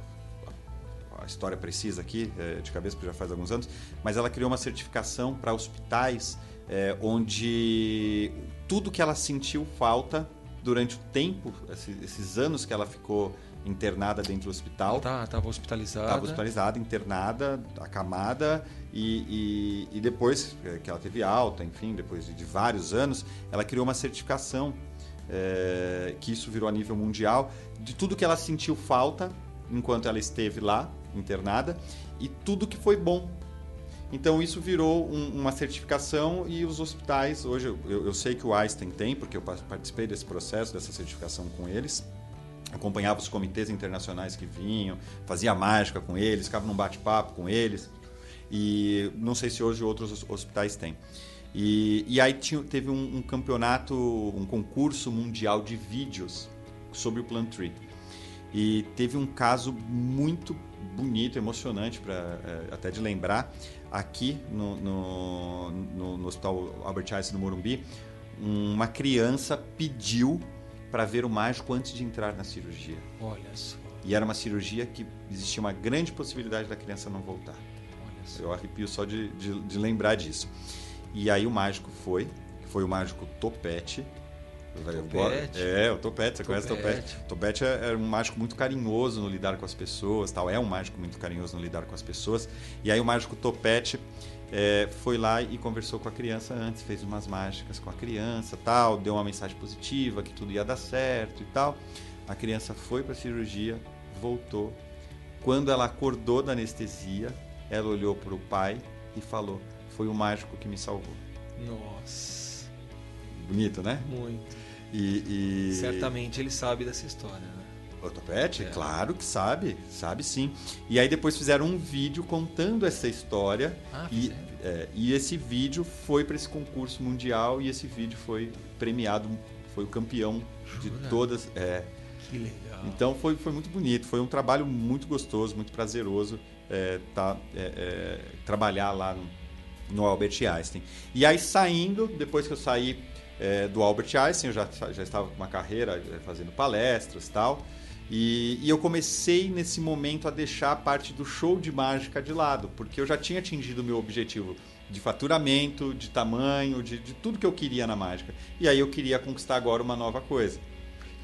[SPEAKER 2] a história precisa aqui é, de cabeça, porque já faz alguns anos, mas ela criou uma certificação para hospitais é, onde tudo que ela sentiu falta durante o tempo, esse- esses anos que ela ficou internada dentro do hospital,
[SPEAKER 1] tá, tava hospitalizada.
[SPEAKER 2] Estava hospitalizada, internada, acamada e, e, e depois eh, que ela teve alta, enfim, depois de, de vários anos, ela criou uma certificação eh, que isso virou a nível mundial de tudo que ela sentiu falta enquanto ela esteve lá internada e tudo que foi bom. Então isso virou um- uma certificação e os hospitais hoje eu, eu- sei que o Einstein tem porque eu pa- participei desse processo dessa certificação com eles acompanhava os comitês internacionais que vinham, fazia mágica com eles, ficava num bate-papo com eles. E não sei se hoje outros hos- hospitais têm. E, e aí tinha, teve um, um campeonato, um concurso mundial de vídeos sobre o Plant Tree. E teve um caso muito bonito, emocionante, pra, eh, até de lembrar, aqui no, no, no- no Hospital Albert Einstein no Morumbi, uma criança pediu para ver o mágico antes de entrar na cirurgia.
[SPEAKER 1] Olha só,
[SPEAKER 2] E era uma cirurgia que existia uma grande possibilidade da criança não voltar.
[SPEAKER 1] olha só.
[SPEAKER 2] Eu arrepio só de, de, de lembrar disso. E aí o mágico foi, foi o mágico Topete,
[SPEAKER 1] Topete.
[SPEAKER 2] É, o Topete, você conhece o
[SPEAKER 1] Topete.
[SPEAKER 2] Topete. Topete é, é um mágico muito carinhoso no lidar com as pessoas, tal. É um mágico muito carinhoso no lidar com as pessoas. E aí o mágico Topete é, foi lá e conversou com a criança antes, fez umas mágicas com a criança, tal, deu uma mensagem positiva que tudo ia dar certo e tal. A criança foi para a cirurgia, voltou. Quando ela acordou da anestesia, ela olhou para o pai e falou: "Foi o mágico que me salvou".
[SPEAKER 1] Nossa,
[SPEAKER 2] Bonito, né?
[SPEAKER 1] muito.
[SPEAKER 2] E, e...
[SPEAKER 1] Certamente ele sabe dessa história, né?
[SPEAKER 2] O Topete?
[SPEAKER 1] É.
[SPEAKER 2] Claro que sabe, sabe sim. E aí depois fizeram um vídeo contando essa história.
[SPEAKER 1] Ah,
[SPEAKER 2] e, é, e esse vídeo foi para esse concurso mundial e esse vídeo foi premiado, foi o campeão de
[SPEAKER 1] Jura?
[SPEAKER 2] todas. é.
[SPEAKER 1] Que legal.
[SPEAKER 2] Então foi, foi muito bonito, foi um trabalho muito gostoso, muito prazeroso é, tá, é, é, trabalhar lá no, no Albert Einstein. E aí saindo, depois que eu saí é, do Albert Einstein, eu já, já estava com uma carreira é, fazendo palestras e tal. E, eu comecei nesse momento a deixar a parte do show de mágica de lado, porque eu já tinha atingido o meu objetivo de faturamento, de tamanho, de, de tudo que eu queria na mágica. E aí eu queria conquistar agora uma nova coisa.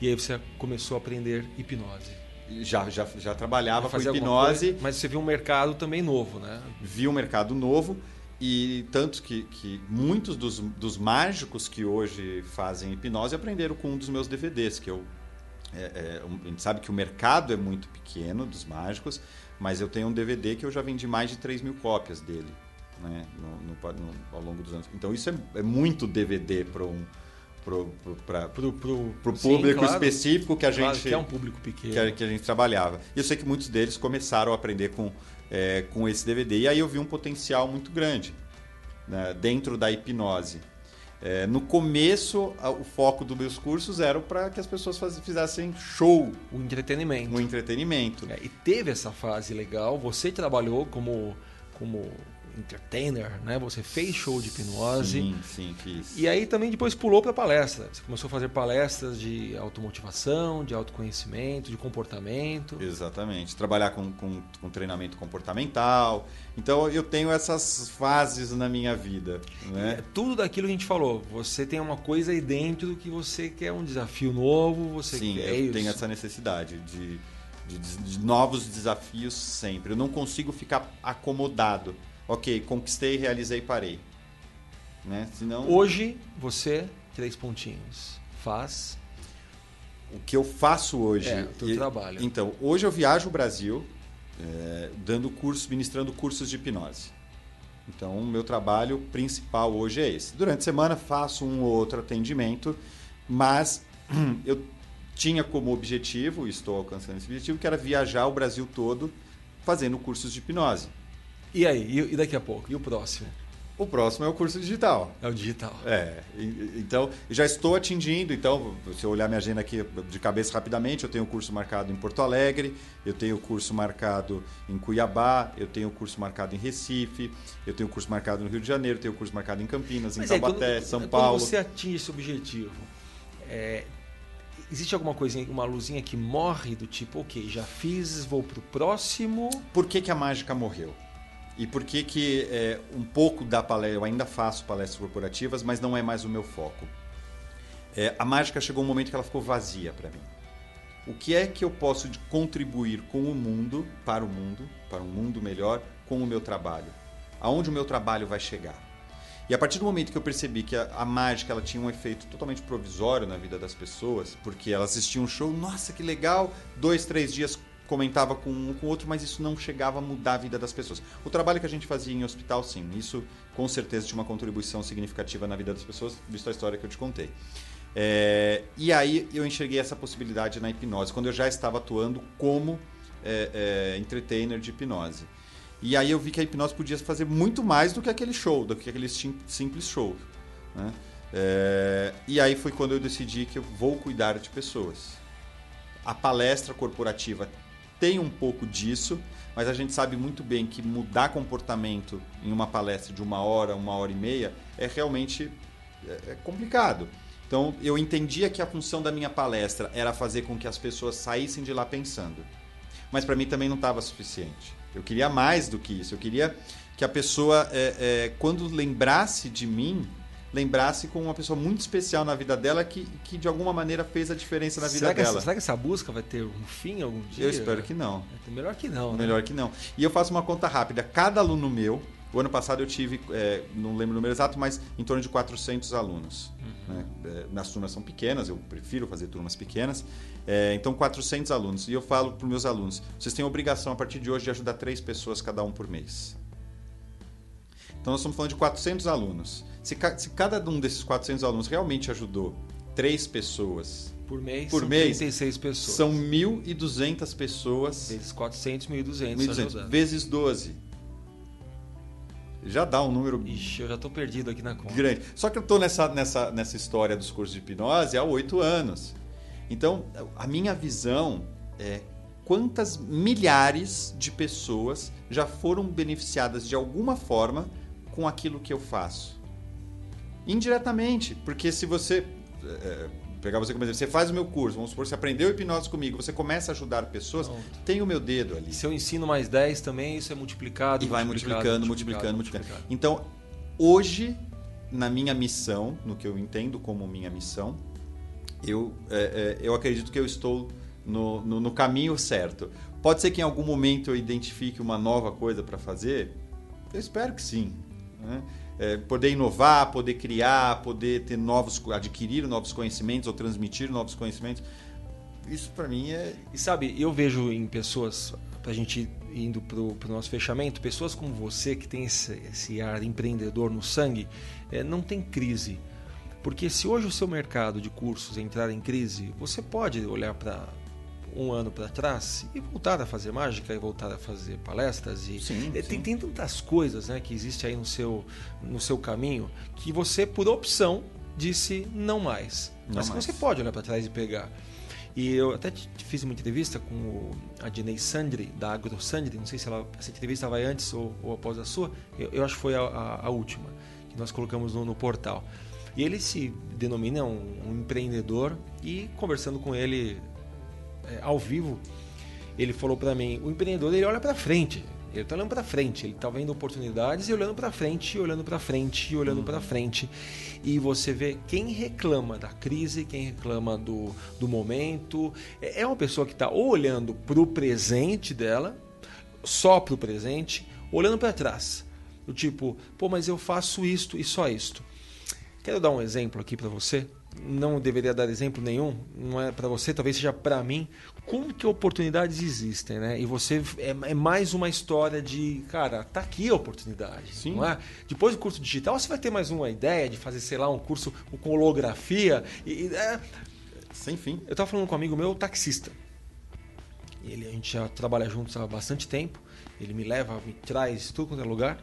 [SPEAKER 1] E aí você começou a aprender hipnose.
[SPEAKER 2] Já, já, já trabalhava com hipnose,
[SPEAKER 1] coisa, mas você viu um mercado também novo, né?
[SPEAKER 2] vi um mercado novo e tanto que, que muitos dos, dos mágicos que hoje fazem hipnose aprenderam com um dos meus DVDs, que eu é, é, a gente sabe que o mercado é muito pequeno dos mágicos, mas eu tenho um DVD que eu já vendi mais de 3 mil cópias dele né, no- no no- ao longo dos anos. Então isso é, é muito DVD para um pro
[SPEAKER 1] sim,
[SPEAKER 2] público
[SPEAKER 1] claro.
[SPEAKER 2] específico que a gente
[SPEAKER 1] Claro que é um público pequeno.
[SPEAKER 2] que a, que a gente trabalhava. E eu sei que muitos deles começaram a aprender com, é, com esse DVD. E aí eu vi um potencial muito grande né, dentro da hipnose. É, no começo, o foco dos meus cursos era para que as pessoas faz- fizessem show,
[SPEAKER 1] O entretenimento.
[SPEAKER 2] um entretenimento.
[SPEAKER 1] É, e teve essa fase legal. Você trabalhou como, como entertainer, né? Você fez show de hipnose.
[SPEAKER 2] Sim, sim, fiz.
[SPEAKER 1] E aí também depois pulou para palestra. Você começou a fazer palestras de automotivação, de autoconhecimento, de comportamento.
[SPEAKER 2] Exatamente. Trabalhar com, com, com treinamento comportamental. Então eu tenho essas fases na minha vida. Né?
[SPEAKER 1] É tudo daquilo que a gente falou. Você tem uma coisa aí dentro que você quer um desafio novo, você
[SPEAKER 2] Sim,
[SPEAKER 1] quer
[SPEAKER 2] eu
[SPEAKER 1] isso.
[SPEAKER 2] tenho essa necessidade de, de, de novos desafios sempre. Eu não consigo ficar acomodado. Ok, conquistei, realizei, parei. Né? Senão,
[SPEAKER 1] Hoje, você, três pontinhos, faz.
[SPEAKER 2] o que eu faço hoje...
[SPEAKER 1] É, o teu
[SPEAKER 2] e-
[SPEAKER 1] trabalho.
[SPEAKER 2] Então, hoje eu viajo o Brasil é, dando curso, ministrando cursos de hipnose. Então, o meu trabalho principal hoje é esse. Durante a semana faço um ou outro atendimento, mas eu tinha como objetivo, e estou alcançando esse objetivo, que era viajar o Brasil todo fazendo cursos de hipnose.
[SPEAKER 1] E aí? E, daqui a pouco? E o próximo?
[SPEAKER 2] O próximo é o curso digital.
[SPEAKER 1] É o digital.
[SPEAKER 2] É, então já estou atingindo. Então, se eu olhar minha agenda aqui de cabeça rapidamente, eu tenho o curso marcado em Porto Alegre, eu tenho o curso marcado em Cuiabá, eu tenho o curso marcado em Recife, eu tenho o curso marcado no Rio de Janeiro, eu tenho o curso marcado em Campinas, em
[SPEAKER 1] Mas aí,
[SPEAKER 2] Taubaté,
[SPEAKER 1] quando,
[SPEAKER 2] São
[SPEAKER 1] quando
[SPEAKER 2] Paulo.
[SPEAKER 1] você atinge esse objetivo, é, existe alguma coisinha, uma luzinha que morre do tipo, ok, já fiz, vou pro próximo.
[SPEAKER 2] Por que, que a mágica morreu? E por que, que é, um pouco da palestra, eu ainda faço palestras corporativas, mas não é mais o meu foco. É, a mágica chegou um momento que ela ficou vazia para mim. O que é que eu posso contribuir com o mundo, para o mundo, para um mundo melhor, com o meu trabalho? Aonde o meu trabalho vai chegar? E a partir do momento que eu percebi que a, a mágica ela tinha um efeito totalmente provisório na vida das pessoas, porque elas assistiam um show, nossa, que legal, dois, três dias comentava com um com o outro, mas isso não chegava a mudar a vida das pessoas. O trabalho que a gente fazia em hospital, sim, isso com certeza tinha uma contribuição significativa na vida das pessoas, visto a história que eu te contei. É, e aí eu enxerguei essa possibilidade na hipnose, quando eu já estava atuando como é, é, entertainer de hipnose. E aí eu vi que a hipnose podia fazer muito mais do que aquele show, do que aquele sim- simples show. né? É, e aí foi quando eu decidi que eu vou cuidar de pessoas. A palestra corporativa tem um pouco disso, mas a gente sabe muito bem que mudar comportamento em uma palestra de uma hora, uma hora e meia, é realmente é, é complicado. Então eu entendia que a função da minha palestra era fazer com que as pessoas saíssem de lá pensando. Mas para mim também não estava suficiente. Eu queria mais do que isso. Eu queria que a pessoa, é, é, quando lembrasse de mim, lembrasse com uma pessoa muito especial na vida dela que, que de alguma maneira fez a diferença na vida
[SPEAKER 1] será
[SPEAKER 2] dela.
[SPEAKER 1] Essa, será que essa busca vai ter um fim algum dia?
[SPEAKER 2] Eu espero que não.
[SPEAKER 1] É melhor que não, né?
[SPEAKER 2] Melhor que não. E eu faço uma conta rápida. Cada aluno meu, o ano passado eu tive, é, não lembro o número exato, mas em torno de 400 alunos. Uhum. Né? É, nas turmas são pequenas, eu prefiro fazer turmas pequenas. É, então, 400 alunos. E eu falo para os meus alunos: vocês têm a obrigação, a partir de hoje, de ajudar três pessoas cada um por mês. Então, nós estamos falando de 400 alunos. Se, ca se cada um desses 400 alunos realmente ajudou três pessoas
[SPEAKER 1] por mês,
[SPEAKER 2] por
[SPEAKER 1] são
[SPEAKER 2] mês
[SPEAKER 1] 36 pessoas.
[SPEAKER 2] São 1.200 pessoas.
[SPEAKER 1] Vezes 400, 1.200.
[SPEAKER 2] 1.200. Vezes 12. Já dá um número.
[SPEAKER 1] Ixi, eu já estou perdido aqui na conta.
[SPEAKER 2] Grande. Só que eu estou nessa, nessa, nessa história dos cursos de hipnose há oito anos. Então, a minha visão é quantas milhares de pessoas já foram beneficiadas de alguma forma com aquilo que eu faço. Indiretamente, porque se você. É, pegar você como exemplo, você faz o meu curso, vamos supor, você aprendeu hipnose comigo, você começa a ajudar pessoas, Pronto. tem o meu dedo ali.
[SPEAKER 1] Se eu ensino mais 10 também, isso é multiplicado.
[SPEAKER 2] E vai multiplicando, multiplicando, multiplicando. multiplicando. Então, hoje, na minha missão, no que eu entendo como minha missão, eu, é, é, eu acredito que eu estou no, no, no, caminho certo. Pode ser que em algum momento eu identifique uma nova coisa para fazer? Eu espero que sim. Né? É, poder inovar, poder criar, poder ter novos, adquirir novos conhecimentos ou transmitir novos conhecimentos. Isso para mim é.
[SPEAKER 1] E sabe, eu vejo em pessoas, para a gente indo para o nosso fechamento, pessoas como você que tem esse, esse ar empreendedor no sangue, é, não tem crise. Porque se hoje o seu mercado de cursos entrar em crise, você pode olhar para um ano para trás e voltar a fazer mágica e voltar a fazer palestras e
[SPEAKER 2] sim,
[SPEAKER 1] tem,
[SPEAKER 2] sim.
[SPEAKER 1] tem tantas coisas né, que existe aí no seu, no seu caminho que você por opção disse não mais
[SPEAKER 2] não
[SPEAKER 1] mas
[SPEAKER 2] mais.
[SPEAKER 1] você pode olhar para trás e pegar e eu até fiz uma entrevista com o, a Dinei Sandri da Agro Sandri não sei se ela, essa entrevista vai antes ou, ou após a sua eu, eu, acho que foi a, a, a última que nós colocamos no, no portal e ele se denomina um, um empreendedor e conversando com ele é, ao vivo, ele falou para mim, o empreendedor ele olha para frente, ele está olhando para frente, ele está vendo oportunidades e olhando para frente, olhando para frente, olhando uhum. para frente. E você vê quem reclama da crise, quem reclama do, do momento, é, é uma pessoa que está olhando para o presente dela, só para o presente, olhando para trás. Do tipo, pô, mas eu faço isto e só isto. Quero dar um exemplo aqui para você não deveria dar exemplo nenhum, não é para você, talvez seja para mim, como que oportunidades existem, né? E você é, é, mais uma história de, cara, tá aqui a oportunidade,
[SPEAKER 2] Sim.
[SPEAKER 1] não é? Depois do curso digital, você vai ter mais uma ideia de fazer, sei lá, um curso com holografia e, é...
[SPEAKER 2] sem fim.
[SPEAKER 1] Eu estava falando com um amigo meu, taxista. Ele a gente já trabalha juntos há bastante tempo. Ele me leva, me traz tudo quanto é lugar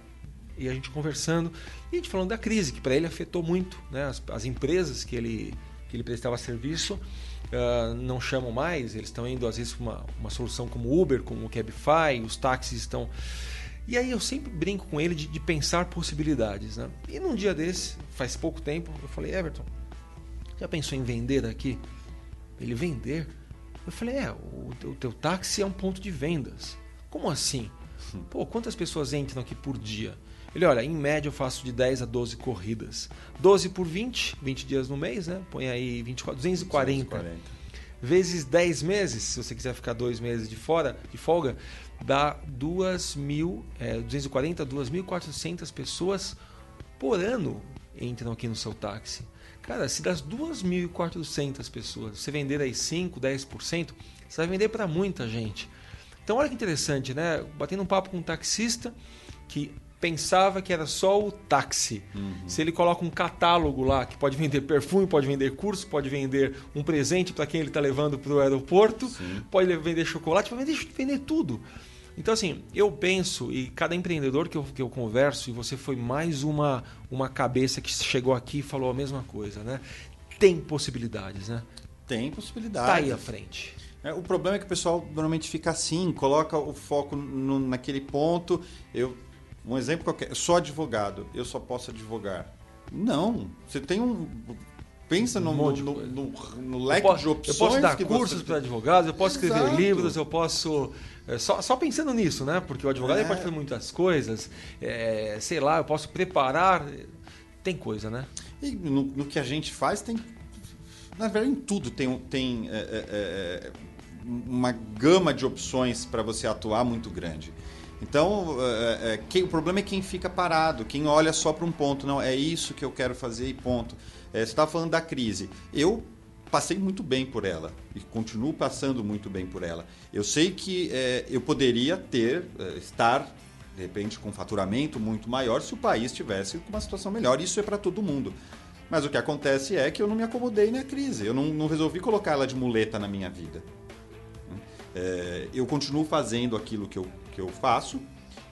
[SPEAKER 1] e a gente conversando e a gente falando da crise que para ele afetou muito, né? As, as, empresas que ele que ele prestava serviço uh, não chamam mais, eles estão indo às vezes para uma, uma solução como Uber, como o Cabify, os táxis estão e aí eu sempre brinco com ele de, de pensar possibilidades, né? E num dia desse, faz pouco tempo, eu falei Everton, já pensou em vender aqui? Ele vender? Eu falei é, o, o teu táxi é um ponto de vendas. Como assim? Pô, quantas pessoas entram aqui por dia? Ele, olha, em média eu faço de 10 a 12 corridas. 12 por 20, 20 dias no mês, né? Põe aí 24, 240. 240. Vezes 10 meses, se você quiser ficar dois meses de fora, de folga, dá 2 mil, é, 240, 2.400 pessoas por ano entram aqui no seu táxi. Cara, se das 2.400 pessoas você vender aí 5, 10%, você vai vender para muita gente. Então, olha que interessante, né? Batendo um papo com um taxista que pensava que era só o táxi. Uhum. Se ele coloca um catálogo lá que pode vender perfume, pode vender curso, pode vender um presente para quem ele está levando para o aeroporto,
[SPEAKER 2] Sim.
[SPEAKER 1] pode vender chocolate, pode vender, vender tudo. Então, assim, eu penso, e cada empreendedor que eu, que eu converso, e você foi mais uma, uma cabeça que chegou aqui e falou a mesma coisa, né? Tem possibilidades, né?
[SPEAKER 2] Tem possibilidades.
[SPEAKER 1] Tá aí à frente.
[SPEAKER 2] É, o problema é que o pessoal normalmente fica assim, coloca o foco no, naquele ponto. Eu um exemplo qualquer, eu sou advogado, eu só posso advogar. Não, você tem um pensa no,
[SPEAKER 1] um
[SPEAKER 2] no, no, no, leque
[SPEAKER 1] posso,
[SPEAKER 2] de opções.
[SPEAKER 1] Eu posso dar
[SPEAKER 2] que
[SPEAKER 1] cursos
[SPEAKER 2] você...
[SPEAKER 1] para advogados, eu posso escrever
[SPEAKER 2] Exato.
[SPEAKER 1] livros, eu posso. É, só, só pensando nisso, né? Porque o advogado
[SPEAKER 2] É.
[SPEAKER 1] pode fazer muitas coisas. é, sei lá, eu posso preparar. Tem coisa, né?
[SPEAKER 2] E no, no que a gente faz tem na verdade, em tudo tem, tem é, é, é uma gama de opções para você atuar muito grande. Então, é, é, quem, o problema é quem fica parado, quem olha só para um ponto. Não, é isso que eu quero fazer e ponto. É, você estava falando da crise. Eu passei muito bem por ela e continuo passando muito bem por ela. Eu sei que é, eu poderia ter, é, estar, de repente, com um faturamento muito maior se o país tivesse com uma situação melhor. Isso é para todo mundo. Mas o que acontece é que eu não me acomodei na crise. Eu não, não resolvi colocar ela de muleta na minha vida. É, eu continuo fazendo aquilo que eu, que eu faço,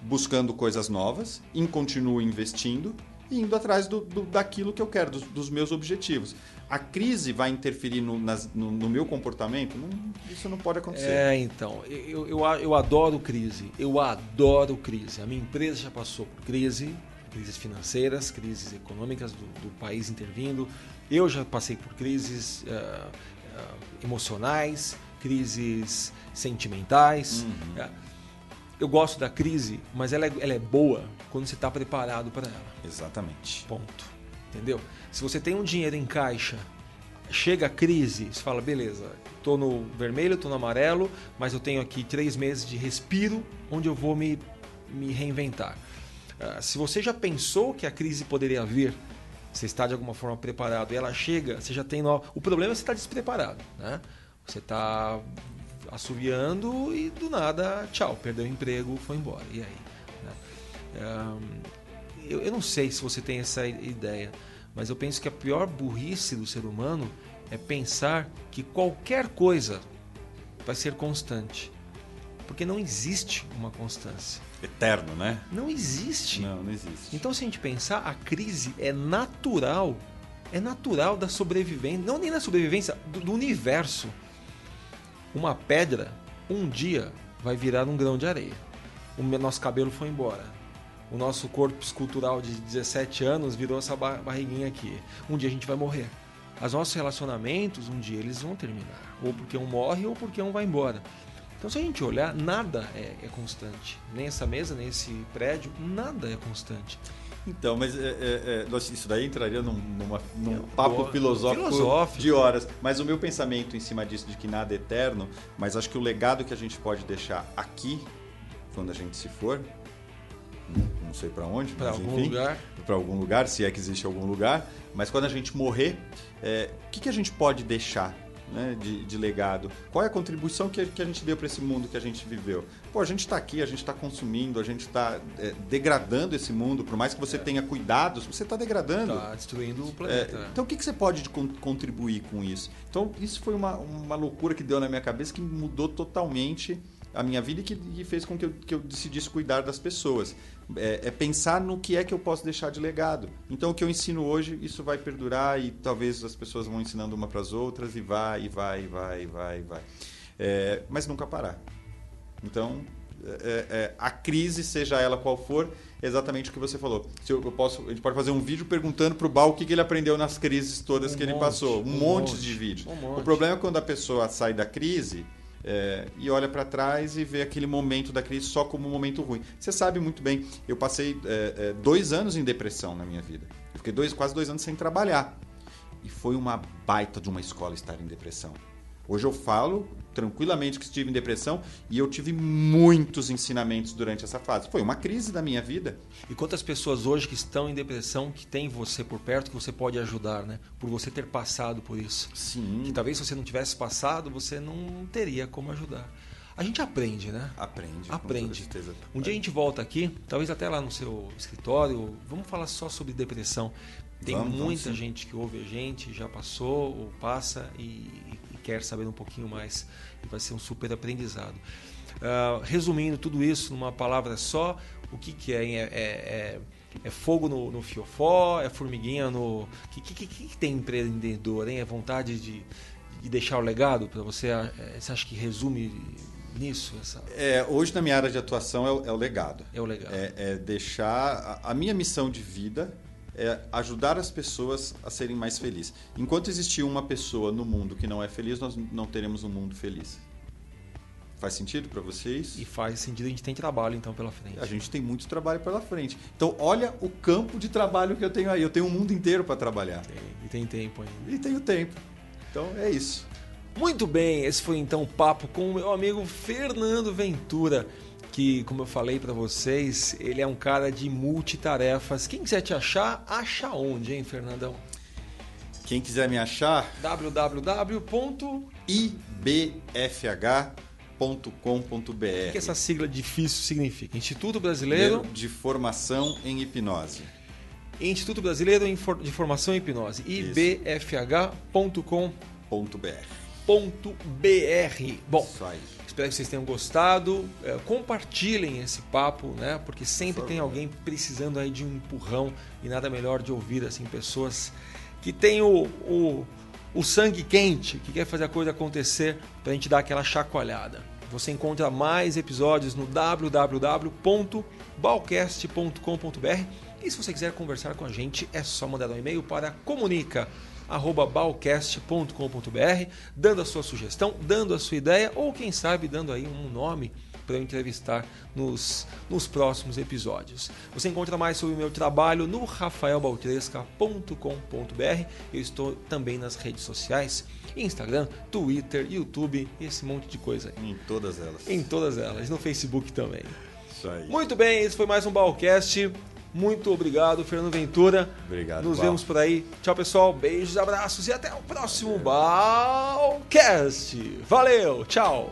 [SPEAKER 2] buscando coisas novas, e continuo investindo e indo atrás do, do daquilo que eu quero, dos, dos, meus objetivos. A crise vai interferir no, nas, no, no meu comportamento? Não, isso não pode acontecer.
[SPEAKER 1] É, então. Eu, eu, eu adoro crise. Eu adoro crise. A minha empresa já passou por crise crises financeiras, crises econômicas do, do país intervindo. Eu já passei por crises uh, uh, emocionais, crises sentimentais. Uhum. Uh, eu gosto da crise, mas ela é, ela é boa quando você está preparado para ela.
[SPEAKER 2] Exatamente.
[SPEAKER 1] Ponto. Entendeu? Se você tem um dinheiro em caixa, chega a crise, você fala, beleza, estou no vermelho, estou no amarelo, mas eu tenho aqui três meses de respiro onde eu vou me, me reinventar. Ah, se você já pensou que a crise poderia vir, você está de alguma forma preparado e ela chega, você já tem. No... O problema é você estar despreparado. Né? Você está assoviando e do nada, tchau, perdeu o emprego, foi embora. E aí? Né? eu, eu não sei se você tem essa ideia, mas eu penso que a pior burrice do ser humano é pensar que qualquer coisa vai ser constante. Porque não existe uma constância
[SPEAKER 2] eterno, né?
[SPEAKER 1] Não existe.
[SPEAKER 2] Não, não existe.
[SPEAKER 1] Então, se a gente pensar, a crise é natural. É natural da sobrevivência, não nem da sobrevivência, do, do universo. Uma pedra, um dia, vai virar um grão de areia. O nosso cabelo foi embora. O nosso corpo escultural de 17 anos virou essa barriguinha aqui. Um dia a gente vai morrer. Os nossos relacionamentos, um dia eles vão terminar. Ou porque um morre ou porque um vai embora. Então, se a gente olhar, nada é, é constante. Nem essa mesa, nem esse prédio, nada é constante.
[SPEAKER 2] Então, mas é, é, é isso daí entraria num, numa, num papo filosófico, filosófico, de horas. Mas o meu pensamento em cima disso, de que nada é eterno, mas acho que o legado que a gente pode deixar aqui, quando a gente se for, não sei para onde,
[SPEAKER 1] para algum enfim, lugar,
[SPEAKER 2] para algum lugar, se é que existe algum lugar, mas quando a gente morrer, é, o que, que a gente pode deixar né, de, de, legado? Qual é a contribuição que, que a gente deu para esse mundo que a gente viveu? Pô, a gente está aqui, a gente está consumindo, a gente está é, degradando esse mundo, por mais que você é. tenha cuidados, você está degradando.
[SPEAKER 1] Está destruindo o planeta.
[SPEAKER 2] É, então, o que, que você pode contribuir com isso? Então, isso foi uma, uma loucura que deu na minha cabeça que mudou totalmente a minha vida e que, que fez com que eu, que eu decidisse cuidar das pessoas. É, é, pensar no que é que eu posso deixar de legado. Então, o que eu ensino hoje, isso vai perdurar e talvez as pessoas vão ensinando uma para as outras e vai, e vai, e vai, e vai, e vai. É, mas nunca parar. Então, é, é, a crise, seja ela qual for, é exatamente o que você falou. Se eu, eu, posso, a gente pode fazer um vídeo perguntando para o Bal o que, que, ele aprendeu nas crises todas
[SPEAKER 1] um
[SPEAKER 2] que
[SPEAKER 1] monte,
[SPEAKER 2] ele passou. Um,
[SPEAKER 1] um
[SPEAKER 2] monte,
[SPEAKER 1] monte,
[SPEAKER 2] de vídeo.
[SPEAKER 1] Um monte.
[SPEAKER 2] O problema é quando a pessoa sai da crise é, e olha para trás e vê aquele momento da crise só como um momento ruim. Você sabe muito bem, eu passei é, é, dois anos em depressão na minha vida. Eu fiquei dois, quase dois anos sem trabalhar. E foi uma baita de uma escola estar em depressão. Hoje eu falo tranquilamente que estive em depressão e eu tive muitos ensinamentos durante essa fase. Foi uma crise da minha vida.
[SPEAKER 1] E quantas pessoas hoje que estão em depressão, que tem você por perto, que você pode ajudar, né? Por você ter passado por isso.
[SPEAKER 2] Sim.
[SPEAKER 1] Que talvez se você não tivesse passado, você não teria como ajudar. A gente aprende, né?
[SPEAKER 2] Aprende.
[SPEAKER 1] Aprende. Um dia a gente volta aqui, talvez até lá no seu escritório, vamos falar só sobre depressão. Tem vamos, muita vamos, gente que ouve a gente, já passou ou passa e, quer saber um pouquinho mais e vai ser um super aprendizado. Uh, resumindo tudo isso numa palavra só, o que, que é, é, é, é fogo no, no, fiofó, é formiguinha no. O que, que, que, tem empreendedor, hein? É vontade de, de deixar o legado para você? É, você acha que resume nisso? Essa...
[SPEAKER 2] É, hoje na minha área de atuação é o, é o legado.
[SPEAKER 1] É o legado.
[SPEAKER 2] É, é deixar. A, a minha missão de vida é ajudar as pessoas a serem mais felizes. Enquanto existir uma pessoa no mundo que não é feliz, nós não teremos um mundo feliz. Faz sentido para vocês?
[SPEAKER 1] E faz sentido, a gente tem trabalho então pela frente.
[SPEAKER 2] A gente tem muito trabalho pela frente. Então, olha o campo de trabalho que eu tenho aí. Eu tenho um mundo inteiro para trabalhar.
[SPEAKER 1] Tem, e tem tempo ainda.
[SPEAKER 2] E tenho tempo. Então, é isso.
[SPEAKER 1] Muito bem, esse foi então o papo com o meu amigo Fernando Ventura, que, como eu falei para vocês, ele é um cara de multitarefas. Quem quiser te achar, acha onde, hein, Fernandão?
[SPEAKER 2] Quem quiser me achar,
[SPEAKER 1] www.ibfh.com.br. O que essa sigla difícil significa? Instituto Brasileiro
[SPEAKER 2] de Formação em Hipnose.
[SPEAKER 1] Instituto Brasileiro de Formação em Hipnose. ibfh.com.br. Bom, espero que vocês tenham gostado. É, compartilhem esse papo, né? Porque sempre tem alguém precisando aí de um empurrão e nada melhor de ouvir assim pessoas que têm o, o, o sangue quente, que quer fazer a coisa acontecer para a gente dar aquela chacoalhada. Você encontra mais episódios no www.balcast.com.br e se você quiser conversar com a gente é só mandar um e-mail para comunica balcast.com.br, dando a sua sugestão, dando a sua ideia ou quem sabe dando aí um nome para eu entrevistar nos, nos próximos episódios. Você encontra mais sobre o meu trabalho no rafaelbaltresca.com.br. Eu estou também nas redes sociais, Instagram, Twitter, YouTube, esse monte de coisa aí.
[SPEAKER 2] Em todas elas.
[SPEAKER 1] Em todas elas, no Facebook também.
[SPEAKER 2] Isso aí.
[SPEAKER 1] Muito bem, esse foi mais um Balcast. Muito obrigado, Fernando Ventura.
[SPEAKER 2] Obrigado.
[SPEAKER 1] Nos vemos por aí. Tchau, pessoal. Beijos, abraços e até o próximo Balcast. Valeu, tchau.